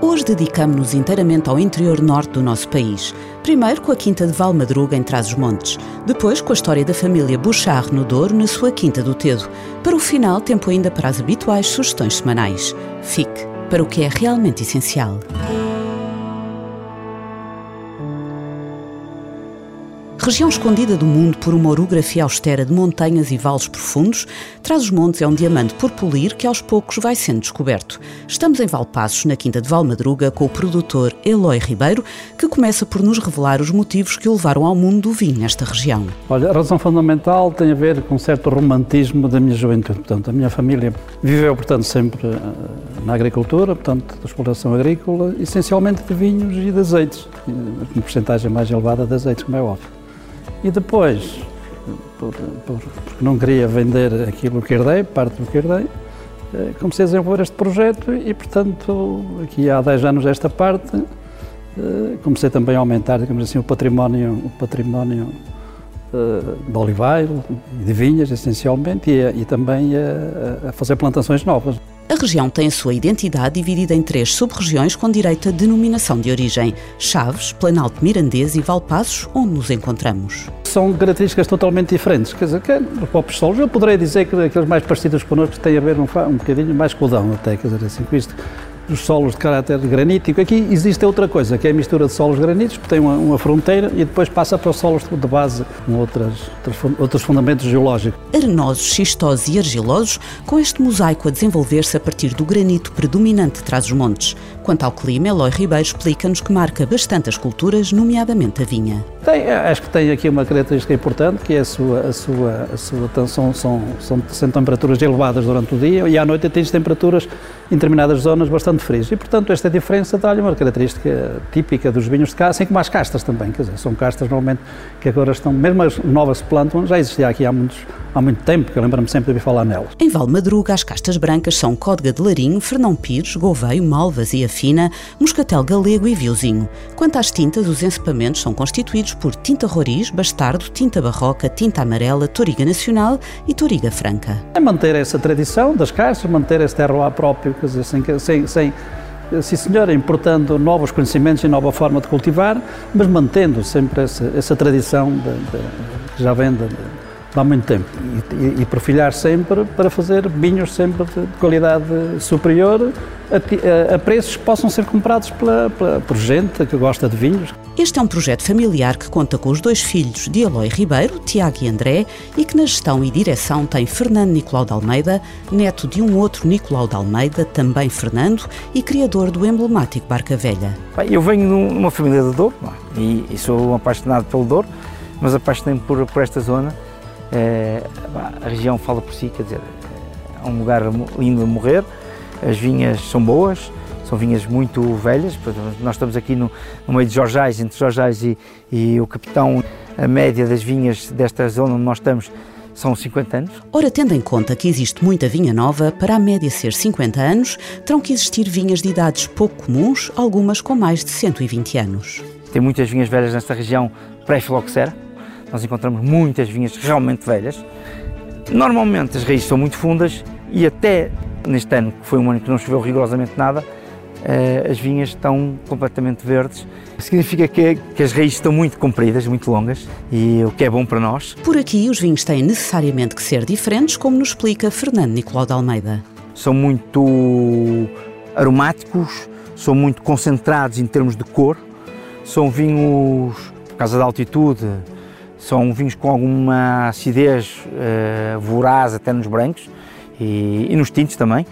Hoje dedicamos-nos inteiramente ao interior norte do nosso país. Primeiro com a Quinta de Valmadruga, em Trás-os-Montes. Depois com a história da família Bouchard no Douro, na sua Quinta do Tedo. Para o final, tempo ainda para as habituais sugestões semanais. Fique para o que é realmente essencial. Região escondida do mundo por uma orografia austera de montanhas e vales profundos, Trás-os-Montes é um diamante por polir que aos poucos vai sendo descoberto. Estamos em Valpassos, na Quinta de Valmadruga, com o produtor Eloy Ribeiro, que começa por nos revelar os motivos que o levaram ao mundo do vinho nesta região. Olha, a razão fundamental tem a ver com um certo romantismo da minha juventude. Portanto, a minha família viveu, portanto, sempre eh, na agricultura, portanto, da exploração agrícola, essencialmente de vinhos e de azeites, uma porcentagem mais elevada de azeites, como é óbvio. E depois, por, por, porque não queria vender aquilo que herdei, parte do que herdei, eh, comecei a desenvolver este projeto e, portanto, aqui há 10 anos esta parte, eh, comecei também a aumentar, digamos assim, o património, o património eh, de oliveiro, de vinhas, essencialmente, e, e também a, a fazer plantações novas. A região tem a sua identidade dividida em três sub-regiões com direito à denominação de origem: Chaves, Planalto Mirandês e Valpassos, onde nos encontramos. São características totalmente diferentes. Quer dizer, que os próprios solos, eu poderia dizer que aqueles mais parecidos connosco têm a ver um, um bocadinho mais com o Dão, até, quer dizer, assim, com isto dos solos de caráter granítico. Aqui existe outra coisa, que é a mistura de solos graníticos, que tem uma, uma fronteira e depois passa para os solos de base, com outras, outros, outros fundamentos geológicos. Arenosos, xistosos e argilosos, com este mosaico a desenvolver-se a partir do granito predominante de trás-os-montes. Quanto ao clima, Eloy Ribeiro explica-nos que marca bastante as culturas, nomeadamente a vinha. Tem, acho que tem aqui uma característica importante, que é a sua, a sua, a sua são, são, são, são temperaturas elevadas durante o dia e à noite atinge temperaturas em determinadas zonas bastante frias. E, portanto, esta diferença dá-lhe uma característica típica dos vinhos de cá, assim como as castas também, quer dizer, são castas normalmente que agora estão, mesmo as novas se plantam, já existia aqui há muitos há muito tempo, que eu lembro-me sempre de ouvir falar nelas. Em Valmadruga, as castas brancas são Códega de Larinho, Fernão Pires, Gouveio, Malvas e Afina, Moscatel Galego e Viozinho. Quanto às tintas, os encepamentos são constituídos por tinta roriz, bastardo, tinta barroca, tinta amarela, toriga nacional e toriga franca. É manter essa tradição das castas, manter esse terroir próprio, quer dizer, sem, sem, sem sim senhor, importando novos conhecimentos e nova forma de cultivar, mas mantendo sempre essa, essa tradição de, de, que já vem de, há muito tempo. E, e, e perfilhar sempre para fazer vinhos sempre de, qualidade superior a, a, preços que possam ser comprados pela, pela, por gente que gosta de vinhos. Este é um projeto familiar que conta com os dois filhos de Eloy Ribeiro, Tiago e André, e que na gestão e direção tem Fernando Nicolau de Almeida, neto de um outro Nicolau de Almeida, também Fernando, e criador do emblemático Barca Velha. Eu venho de uma família de Douro é? e, e sou um apaixonado pelo Douro, mas apaixonei-me por, por esta zona é, a região fala por si, quer dizer, é um lugar lindo de morrer, as vinhas são boas, são vinhas muito velhas, nós estamos aqui no, no meio de Jorjais, entre Jorjais e, e o Capitão, a média das vinhas desta zona onde nós estamos são 50 anos. Ora, tendo em conta que existe muita vinha nova, para a média ser 50 anos, terão que existir vinhas de idades pouco comuns, algumas com mais de 120 anos. Tem muitas vinhas velhas nesta região pré-filoxera, nós encontramos muitas vinhas realmente velhas. Normalmente as raízes são muito fundas e até neste ano, que foi um ano que não choveu rigorosamente nada, eh, as vinhas estão completamente verdes. Significa que, que, as raízes estão muito compridas, muito longas, e o que é bom para nós. Por aqui, os vinhos têm necessariamente que ser diferentes, como nos explica Fernando Nicolau de Almeida. São muito aromáticos, são muito concentrados em termos de cor, são vinhos, por causa da altitude, são vinhos com alguma acidez uh, voraz até nos brancos e, e, nos tintos também.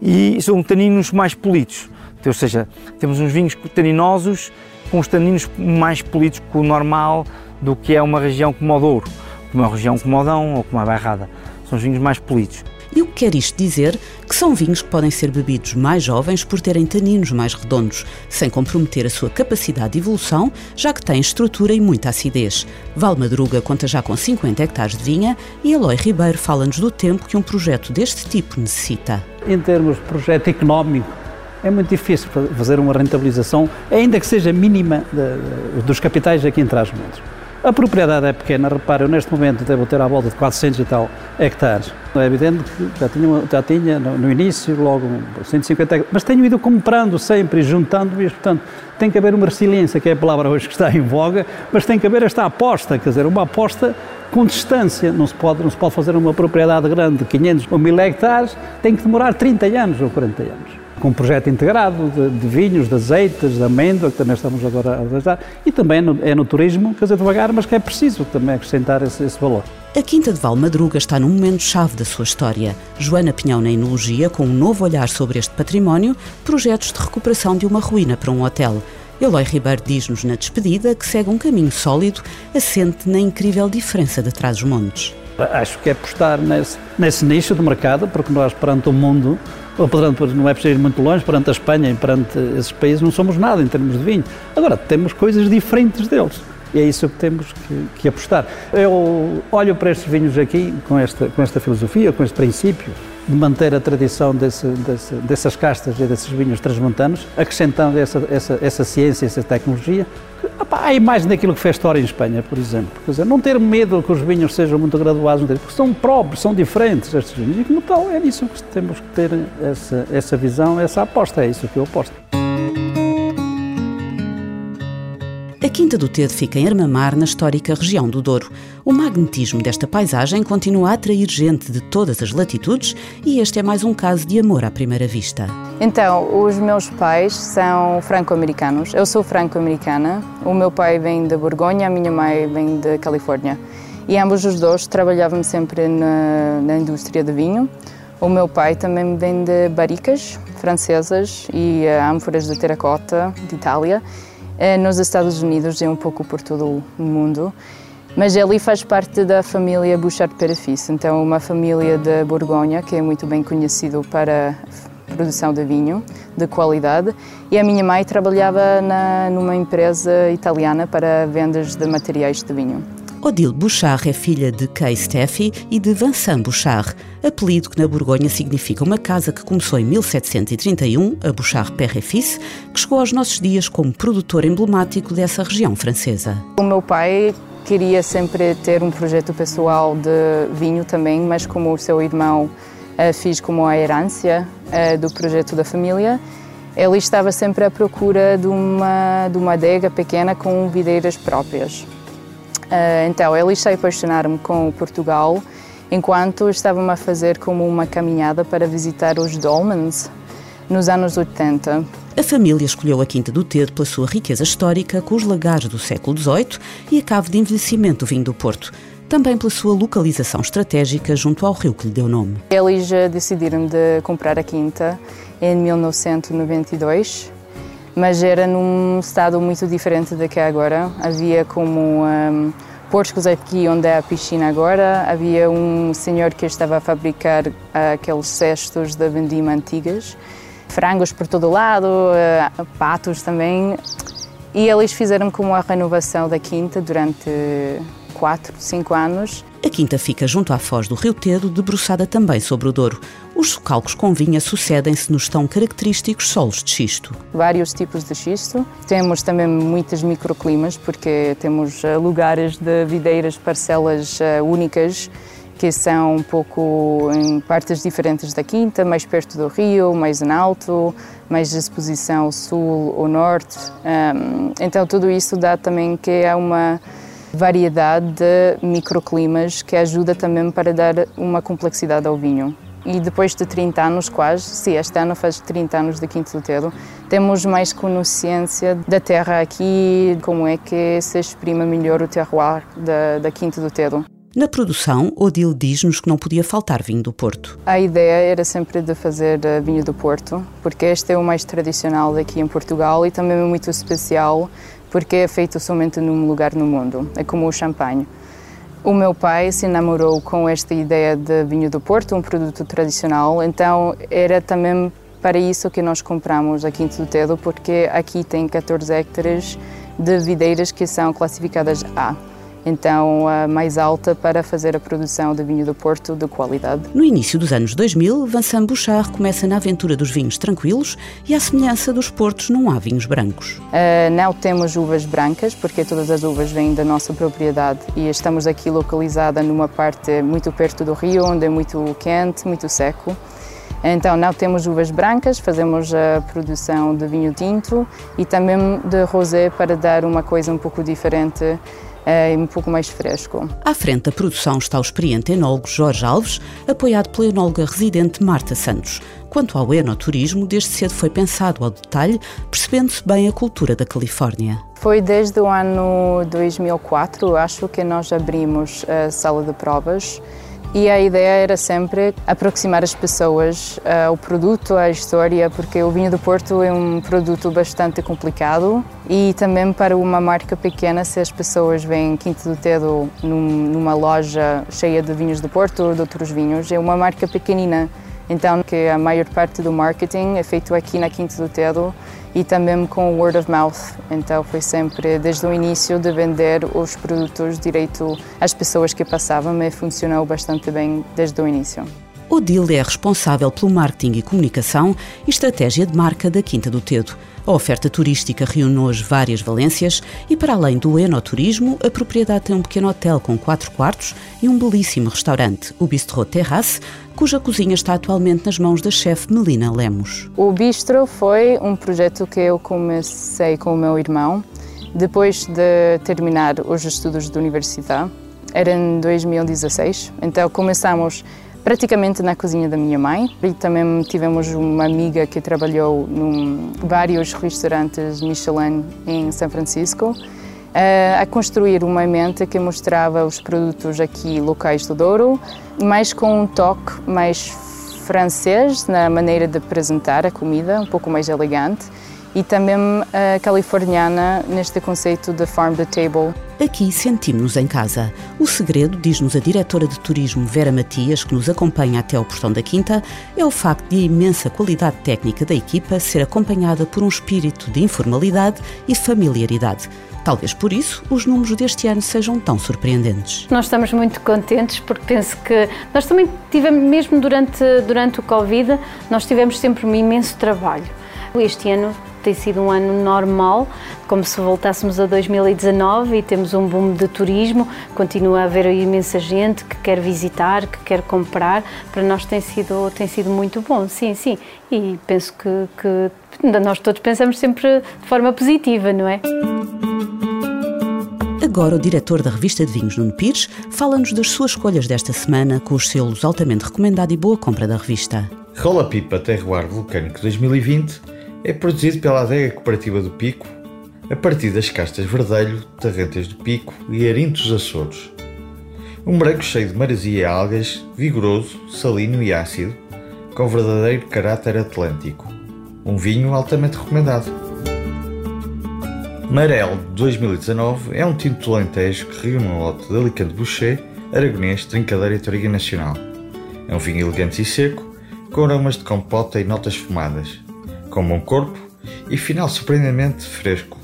E são taninos mais polidos, ou seja, temos uns vinhos taninosos com os taninos mais polidos que o normal do que é uma região como o Douro, como uma região como o Dão ou como a Bairrada. são vinhos mais polidos. E o que quer isto dizer? Que são vinhos que podem ser bebidos mais jovens por terem taninos mais redondos, sem comprometer a sua capacidade de evolução, já que têm estrutura e muita acidez. Valmadruga conta já com 50 hectares de vinha e Eloy Ribeiro fala-nos do tempo que um projeto deste tipo necessita. Em termos de projeto económico, é muito difícil fazer uma rentabilização, ainda que seja mínima, de, dos capitais aqui em Trás-Montes. A propriedade é pequena, repare, eu neste momento devo ter à volta de 400 e tal hectares. É evidente que já tinha, já tinha no, no início logo 150 hectares, mas tenho ido comprando sempre juntando isto, portanto, tem que haver uma resiliência, que é a palavra hoje que está em voga, mas tem que haver esta aposta, quer dizer, uma aposta com distância. Não se pode, não se pode fazer uma propriedade grande de 500 ou 1000 hectares, tem que demorar 30 anos ou 40 anos com um projeto integrado de, de, vinhos, de azeites, de amêndoa, que também estamos agora a realizar, e também no, é no turismo, quer dizer, devagar, mas que é preciso também acrescentar esse, esse valor. A Quinta de Valmadruga está num momento-chave da sua história. Joana Pinhão na Enologia, com um novo olhar sobre este património, projetos de recuperação de uma ruína para um hotel. Eloy Ribeiro diz-nos na despedida que segue um caminho sólido, assente na incrível diferença de Trás-os-Montes. Acho que é apostar nesse, nesse nicho de mercado, porque nós, perante o mundo, perante, não é preciso ir muito longe, perante a Espanha e perante esses países não somos nada em termos de vinho. Agora, temos coisas diferentes deles. E é isso que temos que, que, apostar. Eu olho para estes vinhos aqui com esta, com esta filosofia, com este princípio de manter a tradição desse, desse, dessas castas e desses vinhos transmontanos, acrescentando essa, essa, essa ciência, essa tecnologia, a imagem daquilo que fez história em Espanha, por exemplo. Quer dizer, não ter medo que os vinhos sejam muito graduados, porque são próprios, são diferentes estes vinhos. E como tal, é nisso que temos que ter essa, essa visão, essa aposta. É isso que eu aposto. A Quinta do Tedo fica em Armamar, na histórica região do Douro. O magnetismo desta paisagem continua a atrair gente de todas as latitudes e este é mais um caso de amor à primeira vista. Então, os meus pais são franco-americanos. Eu sou franco-americana. O meu pai vem de Borgonha, a minha mãe vem de Califórnia. E ambos os dois trabalhavam sempre na, na indústria de vinho. O meu pai também vem de barricas francesas e uh, ânforas de terracota de Itália. Eh, nos Estados Unidos e um pouco por todo o mundo. Mas ele faz parte da família Bouchard Perafis, então uma família de Borgonha que é muito bem conhecido para produção de vinho de qualidade. E a minha mãe trabalhava na, numa empresa italiana para vendas de materiais de vinho. Odile Bouchard é filha de Kay Steffi e de Vincent Bouchard, apelido que na Borgonha significa uma casa que começou em 1731, a Bouchard Père et Fils, que chegou aos nossos dias como produtor emblemático dessa região francesa. O meu pai queria sempre ter um projeto pessoal de vinho também, mas como o seu irmão eh, fez como a herança eh, do projeto da família, ele estava sempre à procura de uma, de uma adega pequena com videiras próprias. Uh, então, eles se apaixonaram com Portugal enquanto estavam a fazer como uma caminhada para visitar os Dolmens nos anos 80. A família escolheu a Quinta do Tedo pela sua riqueza histórica, com os lagares do século XVIII e a cave de envelhecimento do vinho do Porto. Também pela sua localização estratégica junto ao rio que lhe deu nome. Eles decidiram de comprar a quinta em 1992 mas era num estado muito diferente do que é agora. Havia como um, porcos aqui onde é a piscina agora, havia um senhor que estava a fabricar aqueles cestos de vendima antigas, frangos por todo lado, uh, patos também, e eles fizeram como a renovação da quinta durante 4, 5 anos. A quinta fica junto à foz do Rio Tedo, debruçada também sobre o Douro. Os socalcos com vinha sucedem-se nos tão característicos solos de xisto. Vários tipos de xisto. Temos também muitos microclimas, porque temos eh, lugares de videiras, parcelas eh, únicas, que são um pouco em partes diferentes da quinta, mais perto do rio, mais em alto, mais de exposição sul ou norte. Então tudo isso dá também que há uma variedade de microclimas que ajuda também para dar uma complexidade ao vinho. E depois de 30 anos quase, se este ano faz 30 anos de Quinto do Tedo, temos mais consciência da terra aqui, como é que se exprime melhor o terroir da, da Quinto do Tedo. Na produção, Odile diz-nos que não podia faltar vinho do Porto. A ideia era sempre de fazer eh, vinho do Porto, porque este é o mais tradicional daqui em Portugal e também é muito especial porque é feito somente num lugar no mundo, é como o champanhe. O meu pai se namorou com esta ideia de vinho do Porto, um produto tradicional, então era também para isso que nós compramos a Quinta do Tedo, porque aqui tem 14 hectares de videiras que são classificadas A então a mais alta para fazer a produção de vinho do Porto de qualidade. No início dos anos 2000, Vincent Bouchard começa na aventura dos vinhos tranquilos e à semelhança dos portos não há vinhos brancos. Uh, não temos uvas brancas, porque todas as uvas vêm da nossa propriedade e estamos aqui localizada numa parte muito perto do rio, onde é muito quente, muito seco. Então, não temos uvas brancas, fazemos a produção de vinho tinto e também de rosé para dar uma coisa um pouco diferente é um pouco mais fresco. À frente da produção está o experiente enólogo Jorge Alves, apoiado pela enóloga residente Marta Santos. Quanto ao enoturismo, desde cedo foi pensado ao detalhe, percebendo-se bem a cultura da Califórnia. Foi desde o ano 2004, acho que nós abrimos a sala de provas e a ideia era sempre aproximar as pessoas ao produto, à história, porque o vinho do Porto é um produto bastante complicado e também para uma marca pequena, se as pessoas veem Quinto do Tedo numa loja cheia de vinhos do Porto ou de outros vinhos, é uma marca pequenina. Então, que a maior parte do marketing é feito aqui na Quinta do Tedo e também com word of mouth. Então foi sempre desde o início de vender os produtos direito às pessoas que passavam e funcionou bastante bem desde o início. Odile é responsável pelo marketing e comunicação e estratégia de marca da Quinta do Tedo. A oferta turística reúne hoje várias valências e, para além do enoturismo, a propriedade tem um pequeno hotel com quatro quartos e um belíssimo restaurante, o Bistro Terrace, cuja cozinha está atualmente nas mãos da chefe Melina Lemos. O Bistro foi um projeto que eu comecei com o meu irmão depois de terminar os estudos de universidade. Era em 2016, então começamos praticamente na cozinha da minha mãe. E também tivemos uma amiga que trabalhou em vários restaurantes Michelin em São Francisco a construir uma mente que mostrava os produtos aqui locais do Douro, mas com um toque mais francês na maneira de apresentar a comida, um pouco mais elegante e também a californiana neste conceito de farm to table. Aqui sentimos-nos em casa. O segredo, diz-nos a diretora de turismo Vera Matias, que nos acompanha até ao portão da Quinta, é o facto de a imensa qualidade técnica da equipa ser acompanhada por um espírito de informalidade e familiaridade. Talvez por isso os números deste ano sejam tão surpreendentes. Nós estamos muito contentes porque penso que nós também tivemos, mesmo durante, durante o Covid, nós tivemos sempre um imenso trabalho. Este ano tem sido um ano normal, como se voltássemos a 2019 e temos um boom de turismo, continua a haver imensa gente que quer visitar, que quer comprar, para nós tem sido, tem sido muito bom, sim, sim, e penso que, que nós todos pensamos sempre de forma positiva, não é? Agora, o diretor da revista de vinhos, Nuno Pires, fala-nos das suas escolhas desta semana com os selos altamente recomendado e boa compra da revista. Rola Pipa Terroir Vulcânico 2020 é produzido pela adega cooperativa do Pico, a partir das castas Verdelho, Tarrentas do Pico e Arintos Açores. Um branco cheio de maresia e algas, vigoroso, salino e ácido, com verdadeiro caráter atlântico. Um vinho altamente recomendado. Marel 2019 é um tinto de Alentejo que reúne um lote de Alicante Boucher, Aragonês, Trincadeira e Toriga Nacional. É um vinho elegante e seco, com aromas de compota e notas fumadas com bom corpo e final surpreendentemente fresco.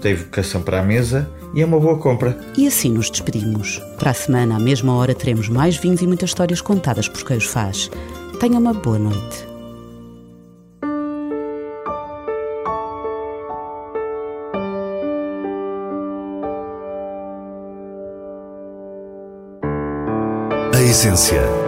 Tem vocação para a mesa e é uma boa compra. E assim nos despedimos. Para a semana, à mesma hora, teremos mais vinhos e muitas histórias contadas por quem os faz. Tenha uma boa noite. A essência